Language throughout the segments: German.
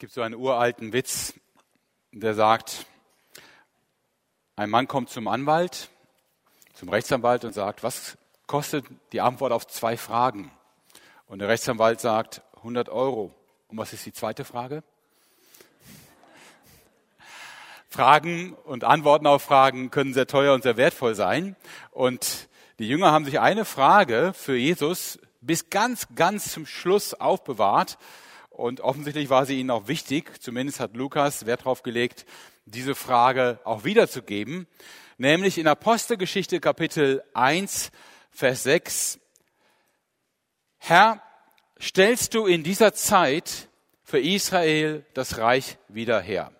Gibt so einen uralten Witz, der sagt, ein Mann kommt zum Anwalt, zum Rechtsanwalt und sagt, was kostet die Antwort auf zwei Fragen? Und der Rechtsanwalt sagt, 100 Euro. Und was ist die zweite Frage? Fragen und Antworten auf Fragen können sehr teuer und sehr wertvoll sein. Und die Jünger haben sich eine Frage für Jesus bis ganz, ganz zum Schluss aufbewahrt. Und offensichtlich war sie ihnen auch wichtig. Zumindest hat Lukas Wert darauf gelegt, diese Frage auch wiederzugeben. Nämlich in Apostelgeschichte Kapitel 1, Vers 6. Herr, stellst du in dieser Zeit für Israel das Reich wieder her?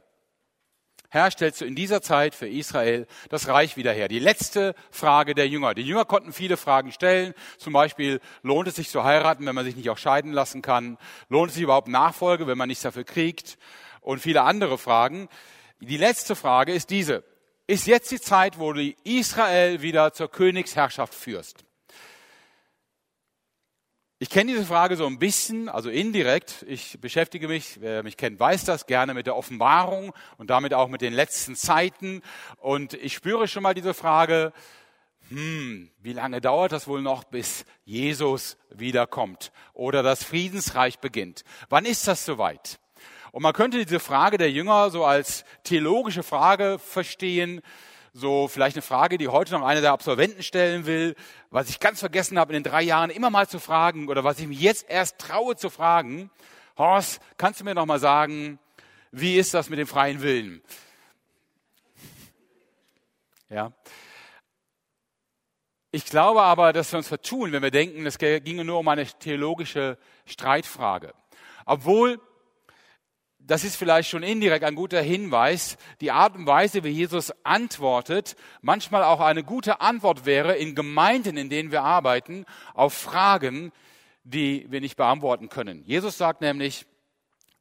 Herr, stellst du in dieser Zeit für Israel das Reich wieder her? Die letzte Frage der Jünger. Die Jünger konnten viele Fragen stellen. Zum Beispiel, lohnt es sich zu heiraten, wenn man sich nicht auch scheiden lassen kann? Lohnt es sich überhaupt Nachfolge, wenn man nichts dafür kriegt? Und viele andere Fragen. Die letzte Frage ist diese. Ist jetzt die Zeit, wo du Israel wieder zur Königsherrschaft führst? Ich kenne diese Frage so ein bisschen, also indirekt. Ich beschäftige mich, wer mich kennt, weiß das, gerne mit der Offenbarung und damit auch mit den letzten Zeiten. Und ich spüre schon mal diese Frage, hm, wie lange dauert das wohl noch, bis Jesus wiederkommt oder das Friedensreich beginnt? Wann ist das soweit? Und man könnte diese Frage der Jünger so als theologische Frage verstehen, so vielleicht eine Frage, die heute noch einer der Absolventen stellen will, was ich ganz vergessen habe in den drei Jahren immer mal zu fragen oder was ich mich jetzt erst traue zu fragen. Horst, kannst du mir noch mal sagen, wie ist das mit dem freien Willen? Ja. Ich glaube aber, dass wir uns vertun, wenn wir denken, es ginge nur um eine theologische Streitfrage. Obwohl das ist vielleicht schon indirekt ein guter Hinweis, die Art und Weise, wie Jesus antwortet, manchmal auch eine gute Antwort wäre in Gemeinden, in denen wir arbeiten, auf Fragen, die wir nicht beantworten können. Jesus sagt nämlich,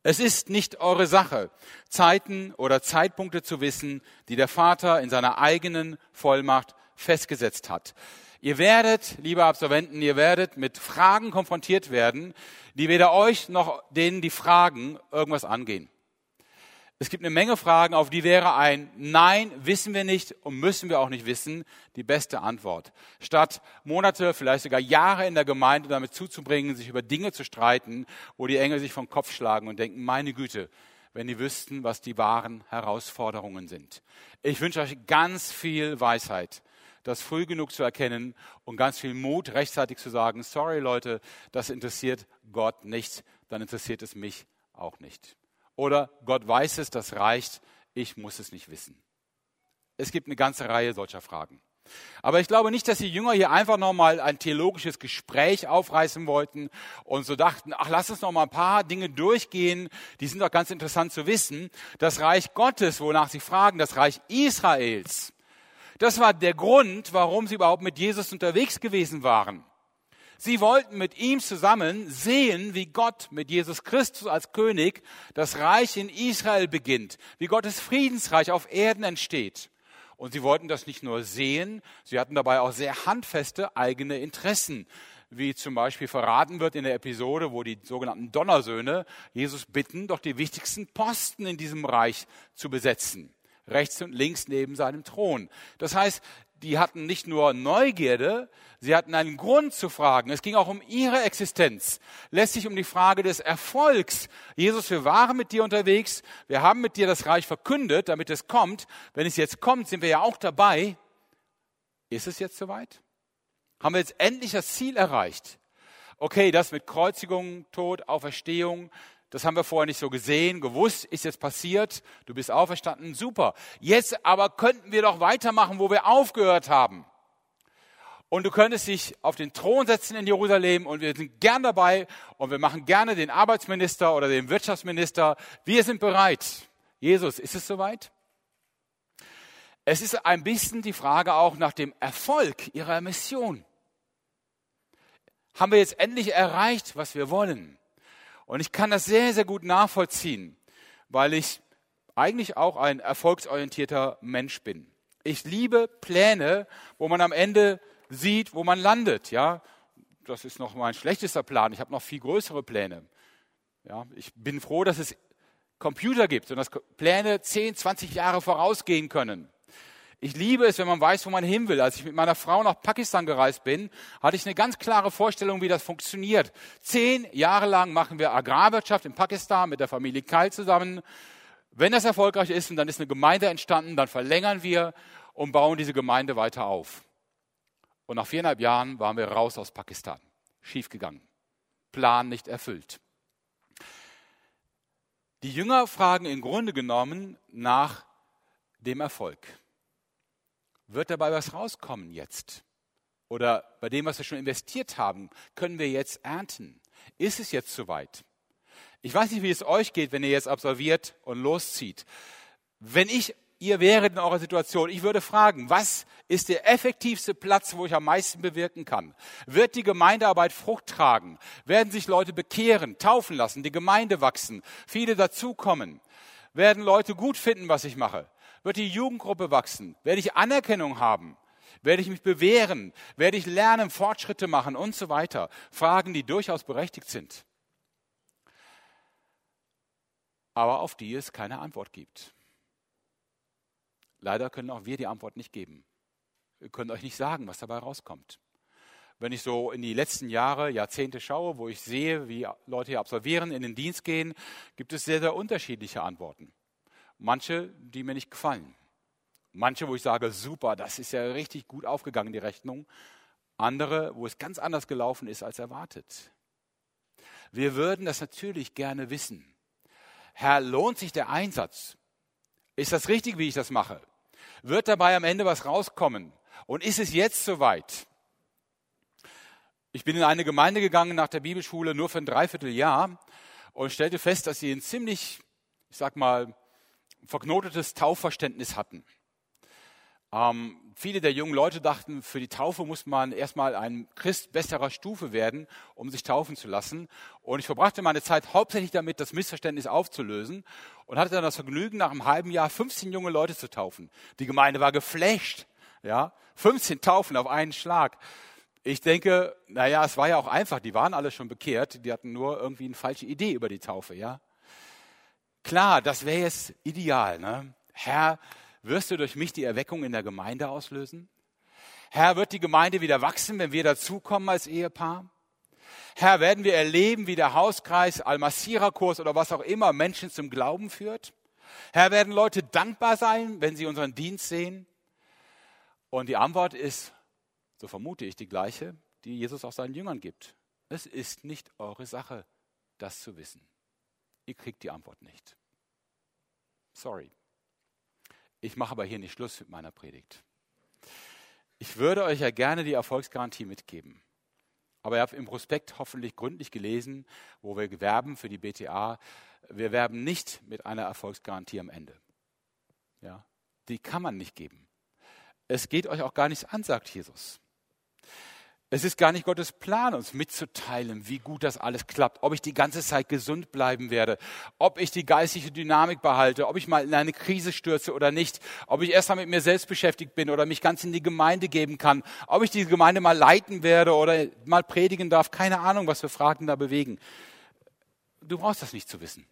es ist nicht eure Sache, Zeiten oder Zeitpunkte zu wissen, die der Vater in seiner eigenen Vollmacht festgesetzt hat. Ihr werdet, liebe Absolventen, ihr werdet mit Fragen konfrontiert werden, die weder euch noch denen, die fragen, irgendwas angehen. Es gibt eine Menge Fragen, auf die wäre ein Nein, wissen wir nicht und müssen wir auch nicht wissen, die beste Antwort. Statt Monate, vielleicht sogar Jahre in der Gemeinde damit zuzubringen, sich über Dinge zu streiten, wo die Engel sich vom Kopf schlagen und denken, meine Güte, wenn die wüssten, was die wahren Herausforderungen sind. Ich wünsche euch ganz viel Weisheit das früh genug zu erkennen und ganz viel Mut, rechtzeitig zu sagen, sorry Leute, das interessiert Gott nicht, dann interessiert es mich auch nicht. Oder Gott weiß es, das reicht, ich muss es nicht wissen. Es gibt eine ganze Reihe solcher Fragen. Aber ich glaube nicht, dass die Jünger hier einfach nochmal ein theologisches Gespräch aufreißen wollten und so dachten, ach, lass uns noch mal ein paar Dinge durchgehen, die sind doch ganz interessant zu wissen. Das Reich Gottes, wonach sie fragen, das Reich Israels, das war der Grund, warum sie überhaupt mit Jesus unterwegs gewesen waren. Sie wollten mit ihm zusammen sehen, wie Gott mit Jesus Christus als König das Reich in Israel beginnt, wie Gottes Friedensreich auf Erden entsteht. Und sie wollten das nicht nur sehen, sie hatten dabei auch sehr handfeste eigene Interessen, wie zum Beispiel verraten wird in der Episode, wo die sogenannten Donnersöhne Jesus bitten, doch die wichtigsten Posten in diesem Reich zu besetzen rechts und links neben seinem Thron. Das heißt, die hatten nicht nur Neugierde, sie hatten einen Grund zu fragen. Es ging auch um ihre Existenz. Lässt sich um die Frage des Erfolgs. Jesus, wir waren mit dir unterwegs, wir haben mit dir das Reich verkündet, damit es kommt. Wenn es jetzt kommt, sind wir ja auch dabei. Ist es jetzt soweit? Haben wir jetzt endlich das Ziel erreicht? Okay, das mit Kreuzigung, Tod, Auferstehung, das haben wir vorher nicht so gesehen, gewusst, ist jetzt passiert, du bist auferstanden, super. Jetzt aber könnten wir doch weitermachen, wo wir aufgehört haben. Und du könntest dich auf den Thron setzen in Jerusalem und wir sind gern dabei und wir machen gerne den Arbeitsminister oder den Wirtschaftsminister. Wir sind bereit. Jesus, ist es soweit? Es ist ein bisschen die Frage auch nach dem Erfolg ihrer Mission. Haben wir jetzt endlich erreicht, was wir wollen? Und ich kann das sehr, sehr gut nachvollziehen, weil ich eigentlich auch ein erfolgsorientierter Mensch bin. Ich liebe Pläne, wo man am Ende sieht, wo man landet. Ja, das ist noch mein schlechtester Plan. Ich habe noch viel größere Pläne. Ja, ich bin froh, dass es Computer gibt und dass Pläne 10, 20 Jahre vorausgehen können. Ich liebe es, wenn man weiß, wo man hin will. Als ich mit meiner Frau nach Pakistan gereist bin, hatte ich eine ganz klare Vorstellung, wie das funktioniert. Zehn Jahre lang machen wir Agrarwirtschaft in Pakistan mit der Familie Keil zusammen. Wenn das erfolgreich ist und dann ist eine Gemeinde entstanden, dann verlängern wir und bauen diese Gemeinde weiter auf. Und nach viereinhalb Jahren waren wir raus aus Pakistan. Schiefgegangen. Plan nicht erfüllt. Die Jünger fragen im Grunde genommen nach dem Erfolg. Wird dabei was rauskommen jetzt? Oder bei dem, was wir schon investiert haben, können wir jetzt ernten? Ist es jetzt soweit? Ich weiß nicht, wie es euch geht, wenn ihr jetzt absolviert und loszieht. Wenn ich ihr wäret in eurer Situation, ich würde fragen, was ist der effektivste Platz, wo ich am meisten bewirken kann? Wird die Gemeindearbeit Frucht tragen? Werden sich Leute bekehren, taufen lassen, die Gemeinde wachsen, viele dazukommen? Werden Leute gut finden, was ich mache? Wird die Jugendgruppe wachsen? Werde ich Anerkennung haben? Werde ich mich bewähren? Werde ich lernen, Fortschritte machen und so weiter? Fragen, die durchaus berechtigt sind. Aber auf die es keine Antwort gibt. Leider können auch wir die Antwort nicht geben. Wir können euch nicht sagen, was dabei rauskommt. Wenn ich so in die letzten Jahre, Jahrzehnte schaue, wo ich sehe, wie Leute hier absolvieren, in den Dienst gehen, gibt es sehr, sehr unterschiedliche Antworten. Manche, die mir nicht gefallen. Manche, wo ich sage, super, das ist ja richtig gut aufgegangen, die Rechnung. Andere, wo es ganz anders gelaufen ist als erwartet. Wir würden das natürlich gerne wissen. Herr, lohnt sich der Einsatz? Ist das richtig, wie ich das mache? Wird dabei am Ende was rauskommen? Und ist es jetzt soweit? Ich bin in eine Gemeinde gegangen nach der Bibelschule nur für ein Dreivierteljahr und stellte fest, dass sie ein ziemlich, ich sag mal, verknotetes Taufverständnis hatten. Ähm, viele der jungen Leute dachten, für die Taufe muss man erstmal ein Christ besserer Stufe werden, um sich taufen zu lassen. Und ich verbrachte meine Zeit hauptsächlich damit, das Missverständnis aufzulösen und hatte dann das Vergnügen, nach einem halben Jahr 15 junge Leute zu taufen. Die Gemeinde war geflasht. Ja, 15 Taufen auf einen Schlag. Ich denke, naja, es war ja auch einfach. Die waren alle schon bekehrt. Die hatten nur irgendwie eine falsche Idee über die Taufe. Ja, Klar, das wäre jetzt ideal. Ne? Herr, wirst du durch mich die Erweckung in der Gemeinde auslösen? Herr, wird die Gemeinde wieder wachsen, wenn wir dazukommen als Ehepaar? Herr, werden wir erleben, wie der Hauskreis, Almasira-Kurs oder was auch immer Menschen zum Glauben führt? Herr, werden Leute dankbar sein, wenn sie unseren Dienst sehen? Und die Antwort ist, so vermute ich, die gleiche, die Jesus auch seinen Jüngern gibt. Es ist nicht eure Sache, das zu wissen. Ihr kriegt die Antwort nicht. Sorry. Ich mache aber hier nicht Schluss mit meiner Predigt. Ich würde euch ja gerne die Erfolgsgarantie mitgeben. Aber ihr habt im Prospekt hoffentlich gründlich gelesen, wo wir werben für die BTA. Wir werben nicht mit einer Erfolgsgarantie am Ende. Ja, die kann man nicht geben. Es geht euch auch gar nichts an, sagt Jesus. Es ist gar nicht Gottes Plan, uns mitzuteilen, wie gut das alles klappt, ob ich die ganze Zeit gesund bleiben werde, ob ich die geistige Dynamik behalte, ob ich mal in eine Krise stürze oder nicht, ob ich erst mal mit mir selbst beschäftigt bin oder mich ganz in die Gemeinde geben kann, ob ich die Gemeinde mal leiten werde oder mal predigen darf. Keine Ahnung, was für Fragen da bewegen. Du brauchst das nicht zu wissen.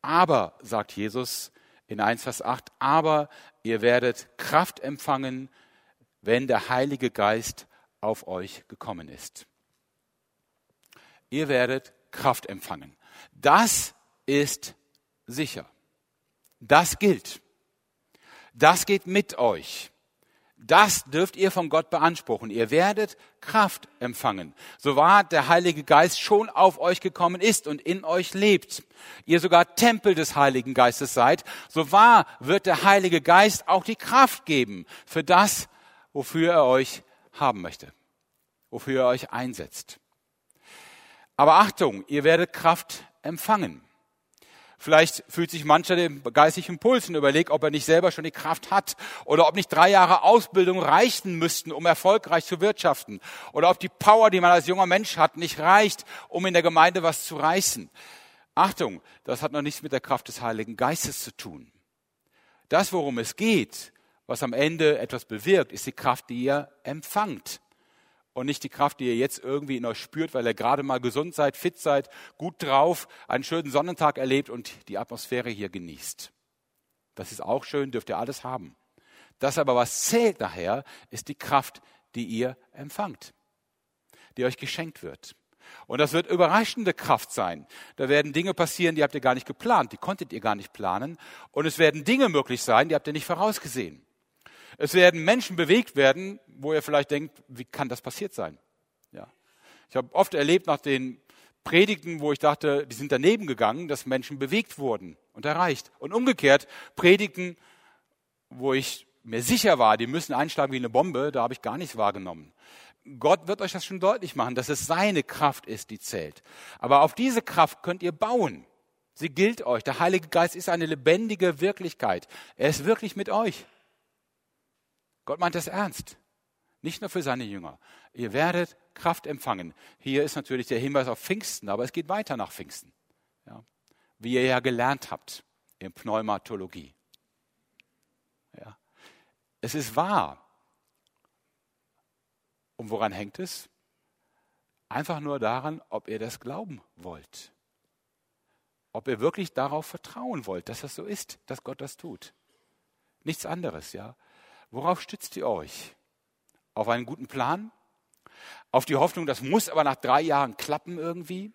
Aber, sagt Jesus in 1 Vers 8, aber ihr werdet Kraft empfangen, wenn der Heilige Geist auf euch gekommen ist. Ihr werdet Kraft empfangen. Das ist sicher. Das gilt. Das geht mit euch. Das dürft ihr von Gott beanspruchen. Ihr werdet Kraft empfangen. So wahr der Heilige Geist schon auf euch gekommen ist und in euch lebt. Ihr sogar Tempel des Heiligen Geistes seid. So wahr wird der Heilige Geist auch die Kraft geben für das, wofür er euch haben möchte, wofür ihr euch einsetzt. Aber Achtung, ihr werdet Kraft empfangen. Vielleicht fühlt sich mancher dem geistigen und überlegt, ob er nicht selber schon die Kraft hat oder ob nicht drei Jahre Ausbildung reichen müssten, um erfolgreich zu wirtschaften oder ob die Power, die man als junger Mensch hat, nicht reicht, um in der Gemeinde was zu reißen. Achtung, das hat noch nichts mit der Kraft des Heiligen Geistes zu tun. Das, worum es geht, was am Ende etwas bewirkt, ist die Kraft, die ihr empfangt. und nicht die Kraft, die ihr jetzt irgendwie in euch spürt, weil ihr gerade mal gesund seid, fit seid, gut drauf, einen schönen Sonnentag erlebt und die Atmosphäre hier genießt. Das ist auch schön, dürft ihr alles haben. Das aber, was zählt nachher, ist die Kraft, die ihr empfangt, die euch geschenkt wird. Und das wird überraschende Kraft sein. Da werden Dinge passieren, die habt ihr gar nicht geplant, die konntet ihr gar nicht planen. Und es werden Dinge möglich sein, die habt ihr nicht vorausgesehen. Es werden Menschen bewegt werden, wo ihr vielleicht denkt, wie kann das passiert sein? Ja. Ich habe oft erlebt nach den Predigten, wo ich dachte, die sind daneben gegangen, dass Menschen bewegt wurden und erreicht. Und umgekehrt Predigten, wo ich mir sicher war, die müssen einschlagen wie eine Bombe, da habe ich gar nichts wahrgenommen. Gott wird euch das schon deutlich machen, dass es seine Kraft ist, die zählt. Aber auf diese Kraft könnt ihr bauen. Sie gilt euch. Der Heilige Geist ist eine lebendige Wirklichkeit. Er ist wirklich mit euch. Gott meint das ernst. Nicht nur für seine Jünger. Ihr werdet Kraft empfangen. Hier ist natürlich der Hinweis auf Pfingsten, aber es geht weiter nach Pfingsten. Ja. Wie ihr ja gelernt habt in Pneumatologie. Ja. Es ist wahr. Und woran hängt es? Einfach nur daran, ob ihr das glauben wollt. Ob ihr wirklich darauf vertrauen wollt, dass das so ist, dass Gott das tut. Nichts anderes, ja. Worauf stützt ihr euch? Auf einen guten Plan? Auf die Hoffnung, das muss aber nach drei Jahren klappen irgendwie?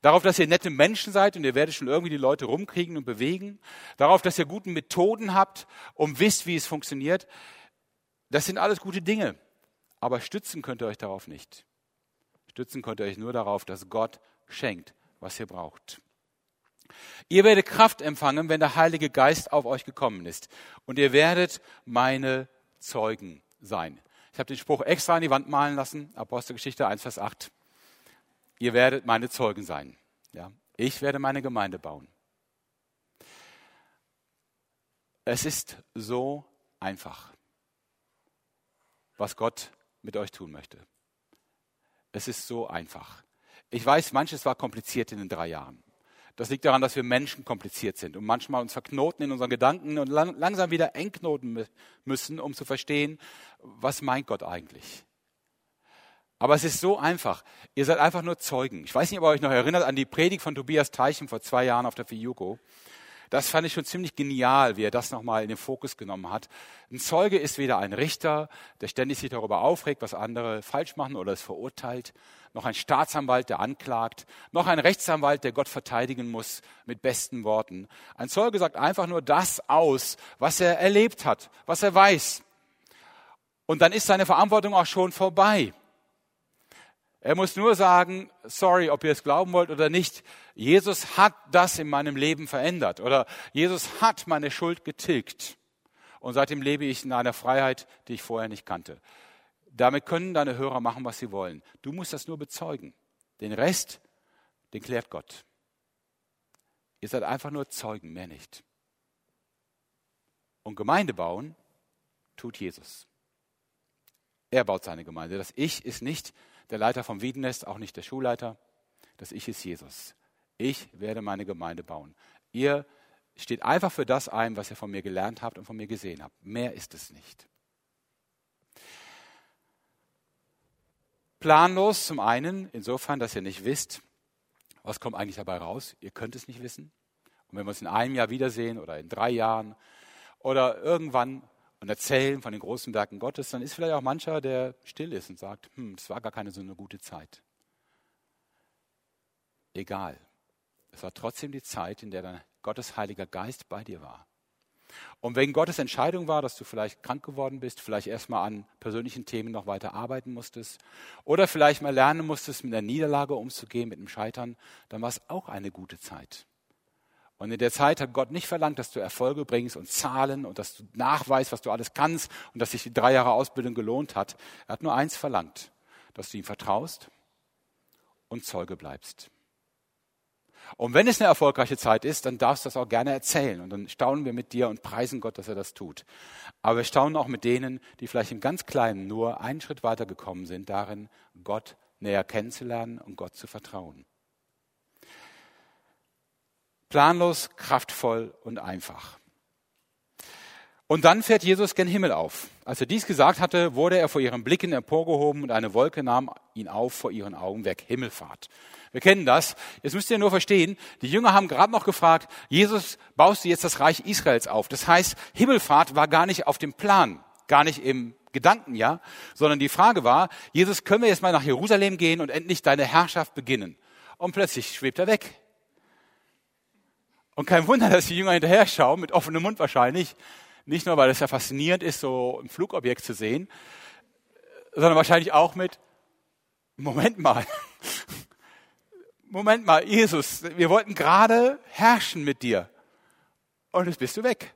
Darauf, dass ihr nette Menschen seid und ihr werdet schon irgendwie die Leute rumkriegen und bewegen? Darauf, dass ihr gute Methoden habt und wisst, wie es funktioniert? Das sind alles gute Dinge. Aber stützen könnt ihr euch darauf nicht. Stützen könnt ihr euch nur darauf, dass Gott schenkt, was ihr braucht. Ihr werdet Kraft empfangen, wenn der Heilige Geist auf euch gekommen ist. Und ihr werdet meine Zeugen sein. Ich habe den Spruch extra an die Wand malen lassen, Apostelgeschichte 1, Vers 8. Ihr werdet meine Zeugen sein. Ja, ich werde meine Gemeinde bauen. Es ist so einfach, was Gott mit euch tun möchte. Es ist so einfach. Ich weiß, manches war kompliziert in den drei Jahren. Das liegt daran, dass wir Menschen kompliziert sind und manchmal uns verknoten in unseren Gedanken und lang, langsam wieder enknoten müssen, um zu verstehen, was meint Gott eigentlich. Aber es ist so einfach. Ihr seid einfach nur Zeugen. Ich weiß nicht, ob ihr euch noch erinnert an die Predigt von Tobias Teichen vor zwei Jahren auf der Fiuko. Das fand ich schon ziemlich genial, wie er das nochmal in den Fokus genommen hat. Ein Zeuge ist weder ein Richter, der ständig sich darüber aufregt, was andere falsch machen oder es verurteilt, noch ein Staatsanwalt, der anklagt, noch ein Rechtsanwalt, der Gott verteidigen muss mit besten Worten. Ein Zeuge sagt einfach nur das aus, was er erlebt hat, was er weiß. Und dann ist seine Verantwortung auch schon vorbei. Er muss nur sagen, sorry, ob ihr es glauben wollt oder nicht, Jesus hat das in meinem Leben verändert oder Jesus hat meine Schuld getilgt. Und seitdem lebe ich in einer Freiheit, die ich vorher nicht kannte. Damit können deine Hörer machen, was sie wollen. Du musst das nur bezeugen. Den Rest, den klärt Gott. Ihr seid einfach nur Zeugen, mehr nicht. Und Gemeinde bauen tut Jesus. Er baut seine Gemeinde. Das Ich ist nicht der Leiter vom Wiedennest, auch nicht der Schulleiter. Das Ich ist Jesus. Ich werde meine Gemeinde bauen. Ihr steht einfach für das ein, was ihr von mir gelernt habt und von mir gesehen habt. Mehr ist es nicht. Planlos zum einen, insofern, dass ihr nicht wisst, was kommt eigentlich dabei raus. Ihr könnt es nicht wissen. Und wenn wir uns in einem Jahr wiedersehen oder in drei Jahren oder irgendwann und erzählen von den großen Werken Gottes, dann ist vielleicht auch mancher, der still ist und sagt, hm, das war gar keine so eine gute Zeit. Egal. Es war trotzdem die Zeit, in der dann Gottes Heiliger Geist bei dir war. Und wenn Gottes Entscheidung war, dass du vielleicht krank geworden bist, vielleicht erstmal an persönlichen Themen noch weiter arbeiten musstest oder vielleicht mal lernen musstest, mit einer Niederlage umzugehen, mit dem Scheitern, dann war es auch eine gute Zeit. Und in der Zeit hat Gott nicht verlangt, dass du Erfolge bringst und Zahlen und dass du nachweist, was du alles kannst und dass sich die drei Jahre Ausbildung gelohnt hat. Er hat nur eins verlangt, dass du ihm vertraust und Zeuge bleibst. Und wenn es eine erfolgreiche Zeit ist, dann darfst du das auch gerne erzählen. Und dann staunen wir mit dir und preisen Gott, dass er das tut. Aber wir staunen auch mit denen, die vielleicht im ganz Kleinen nur einen Schritt weiter gekommen sind, darin, Gott näher kennenzulernen und Gott zu vertrauen. Planlos, kraftvoll und einfach. Und dann fährt Jesus gen Himmel auf. Als er dies gesagt hatte, wurde er vor ihren Blicken emporgehoben und eine Wolke nahm ihn auf vor ihren Augen weg. Himmelfahrt. Wir kennen das. Jetzt müsst ihr nur verstehen, die Jünger haben gerade noch gefragt, Jesus, baust du jetzt das Reich Israels auf? Das heißt, Himmelfahrt war gar nicht auf dem Plan, gar nicht im Gedanken, ja, sondern die Frage war, Jesus, können wir jetzt mal nach Jerusalem gehen und endlich deine Herrschaft beginnen? Und plötzlich schwebt er weg. Und kein Wunder, dass die Jünger hinterher schauen, mit offenem Mund wahrscheinlich, nicht nur, weil es ja faszinierend ist, so ein Flugobjekt zu sehen, sondern wahrscheinlich auch mit, Moment mal, Moment mal, Jesus, wir wollten gerade herrschen mit dir. Und jetzt bist du weg.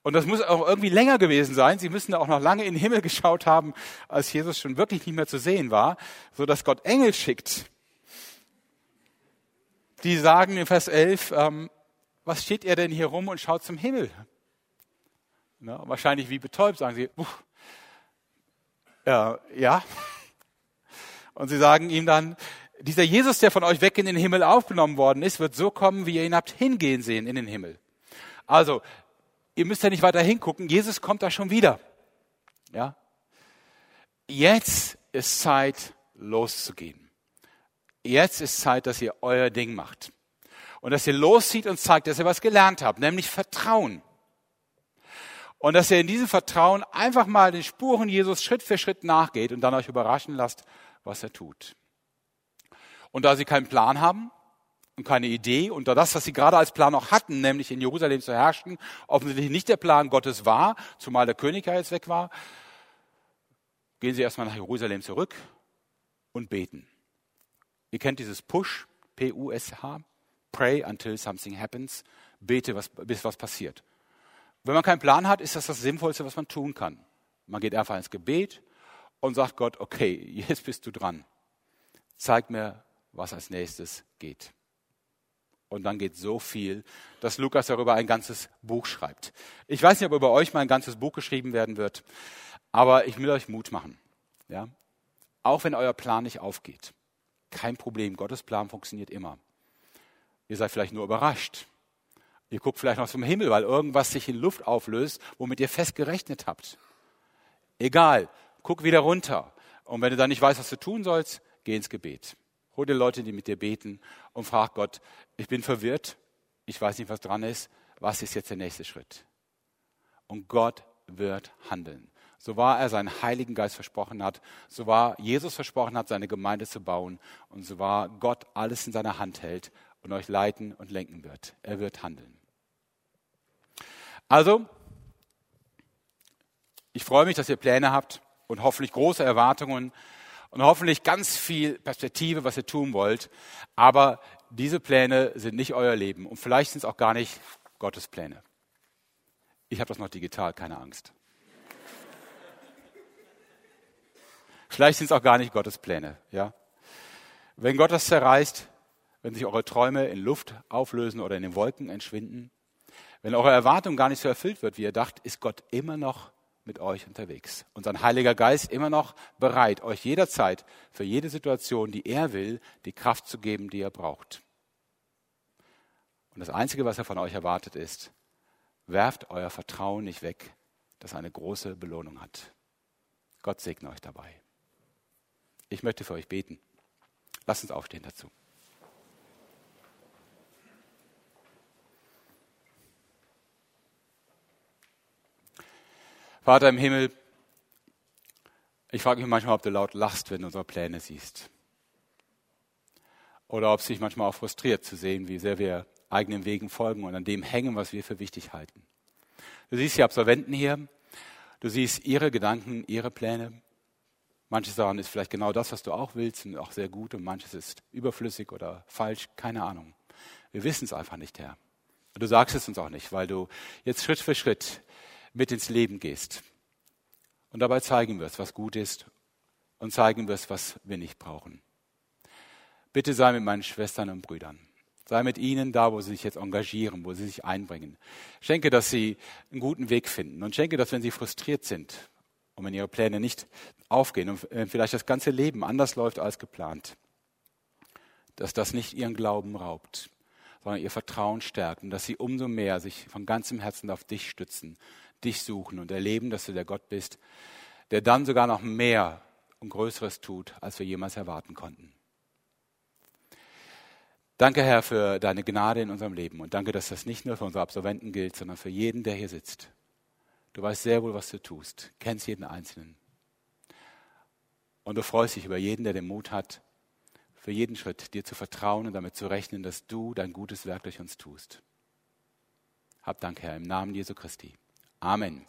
Und das muss auch irgendwie länger gewesen sein. Sie müssen auch noch lange in den Himmel geschaut haben, als Jesus schon wirklich nicht mehr zu sehen war, so dass Gott Engel schickt. Die sagen in Vers 11, ähm, was steht ihr denn hier rum und schaut zum Himmel? Ne? Wahrscheinlich wie betäubt sagen sie, äh, ja. Und sie sagen ihm dann, dieser Jesus, der von euch weg in den Himmel aufgenommen worden ist, wird so kommen, wie ihr ihn habt hingehen sehen in den Himmel. Also, ihr müsst ja nicht weiter hingucken, Jesus kommt da schon wieder. Ja? Jetzt ist Zeit, loszugehen. Jetzt ist Zeit, dass ihr euer Ding macht. Und dass ihr loszieht und zeigt, dass ihr was gelernt habt, nämlich Vertrauen. Und dass ihr in diesem Vertrauen einfach mal den Spuren Jesus Schritt für Schritt nachgeht und dann euch überraschen lasst, was er tut. Und da sie keinen Plan haben und keine Idee und da das, was sie gerade als Plan noch hatten, nämlich in Jerusalem zu herrschen, offensichtlich nicht der Plan Gottes war, zumal der König ja jetzt weg war, gehen sie erstmal nach Jerusalem zurück und beten. Ihr kennt dieses Push, P-U-S-H, Pray until something happens, bete, was, bis was passiert. Wenn man keinen Plan hat, ist das das Sinnvollste, was man tun kann. Man geht einfach ins Gebet und sagt Gott, okay, jetzt bist du dran. Zeig mir, was als nächstes geht. Und dann geht so viel, dass Lukas darüber ein ganzes Buch schreibt. Ich weiß nicht, ob über euch mal ein ganzes Buch geschrieben werden wird, aber ich will euch Mut machen. Ja? Auch wenn euer Plan nicht aufgeht. Kein Problem, Gottes Plan funktioniert immer. Ihr seid vielleicht nur überrascht. Ihr guckt vielleicht noch zum Himmel, weil irgendwas sich in Luft auflöst, womit ihr fest gerechnet habt. Egal, guck wieder runter. Und wenn du dann nicht weißt, was du tun sollst, geh ins Gebet. Hol dir Leute, die mit dir beten und frag Gott, ich bin verwirrt, ich weiß nicht, was dran ist, was ist jetzt der nächste Schritt? Und Gott wird handeln. So war er seinen Heiligen Geist versprochen hat, so war Jesus versprochen hat, seine Gemeinde zu bauen und so war Gott alles in seiner Hand hält und euch leiten und lenken wird. Er wird handeln. Also, ich freue mich, dass ihr Pläne habt und hoffentlich große Erwartungen und hoffentlich ganz viel Perspektive, was ihr tun wollt. Aber diese Pläne sind nicht euer Leben und vielleicht sind es auch gar nicht Gottes Pläne. Ich habe das noch digital, keine Angst. Vielleicht sind es auch gar nicht Gottes Pläne, ja. Wenn Gott das zerreißt, wenn sich eure Träume in Luft auflösen oder in den Wolken entschwinden, wenn eure Erwartung gar nicht so erfüllt wird, wie ihr dacht, ist Gott immer noch mit euch unterwegs. Und sein Heiliger Geist immer noch bereit, euch jederzeit für jede Situation, die er will, die Kraft zu geben, die ihr braucht. Und das Einzige, was er von euch erwartet, ist, werft euer Vertrauen nicht weg, das eine große Belohnung hat. Gott segne euch dabei. Ich möchte für euch beten. Lasst uns aufstehen dazu. Vater im Himmel, ich frage mich manchmal, ob du laut lachst, wenn du unsere Pläne siehst. Oder ob es dich manchmal auch frustriert zu sehen, wie sehr wir eigenen Wegen folgen und an dem hängen, was wir für wichtig halten. Du siehst die Absolventen hier, du siehst ihre Gedanken, ihre Pläne. Manches daran ist vielleicht genau das, was du auch willst und auch sehr gut und manches ist überflüssig oder falsch, keine Ahnung. Wir wissen es einfach nicht, Herr. Du sagst es uns auch nicht, weil du jetzt Schritt für Schritt mit ins Leben gehst. Und dabei zeigen wirst, was gut ist und zeigen wirst, was wir nicht brauchen. Bitte sei mit meinen Schwestern und Brüdern. Sei mit ihnen da, wo sie sich jetzt engagieren, wo sie sich einbringen. Schenke, dass sie einen guten Weg finden und schenke, dass wenn sie frustriert sind und wenn ihre Pläne nicht aufgehen und vielleicht das ganze Leben anders läuft als geplant, dass das nicht ihren Glauben raubt, sondern ihr Vertrauen stärkt und dass sie umso mehr sich von ganzem Herzen auf dich stützen, dich suchen und erleben, dass du der Gott bist, der dann sogar noch mehr und Größeres tut, als wir jemals erwarten konnten. Danke, Herr, für deine Gnade in unserem Leben und danke, dass das nicht nur für unsere Absolventen gilt, sondern für jeden, der hier sitzt. Du weißt sehr wohl, was du tust, kennst jeden Einzelnen. Und du freust dich über jeden, der den Mut hat, für jeden Schritt dir zu vertrauen und damit zu rechnen, dass du dein gutes Werk durch uns tust. Hab Dank, Herr, im Namen Jesu Christi. Amen.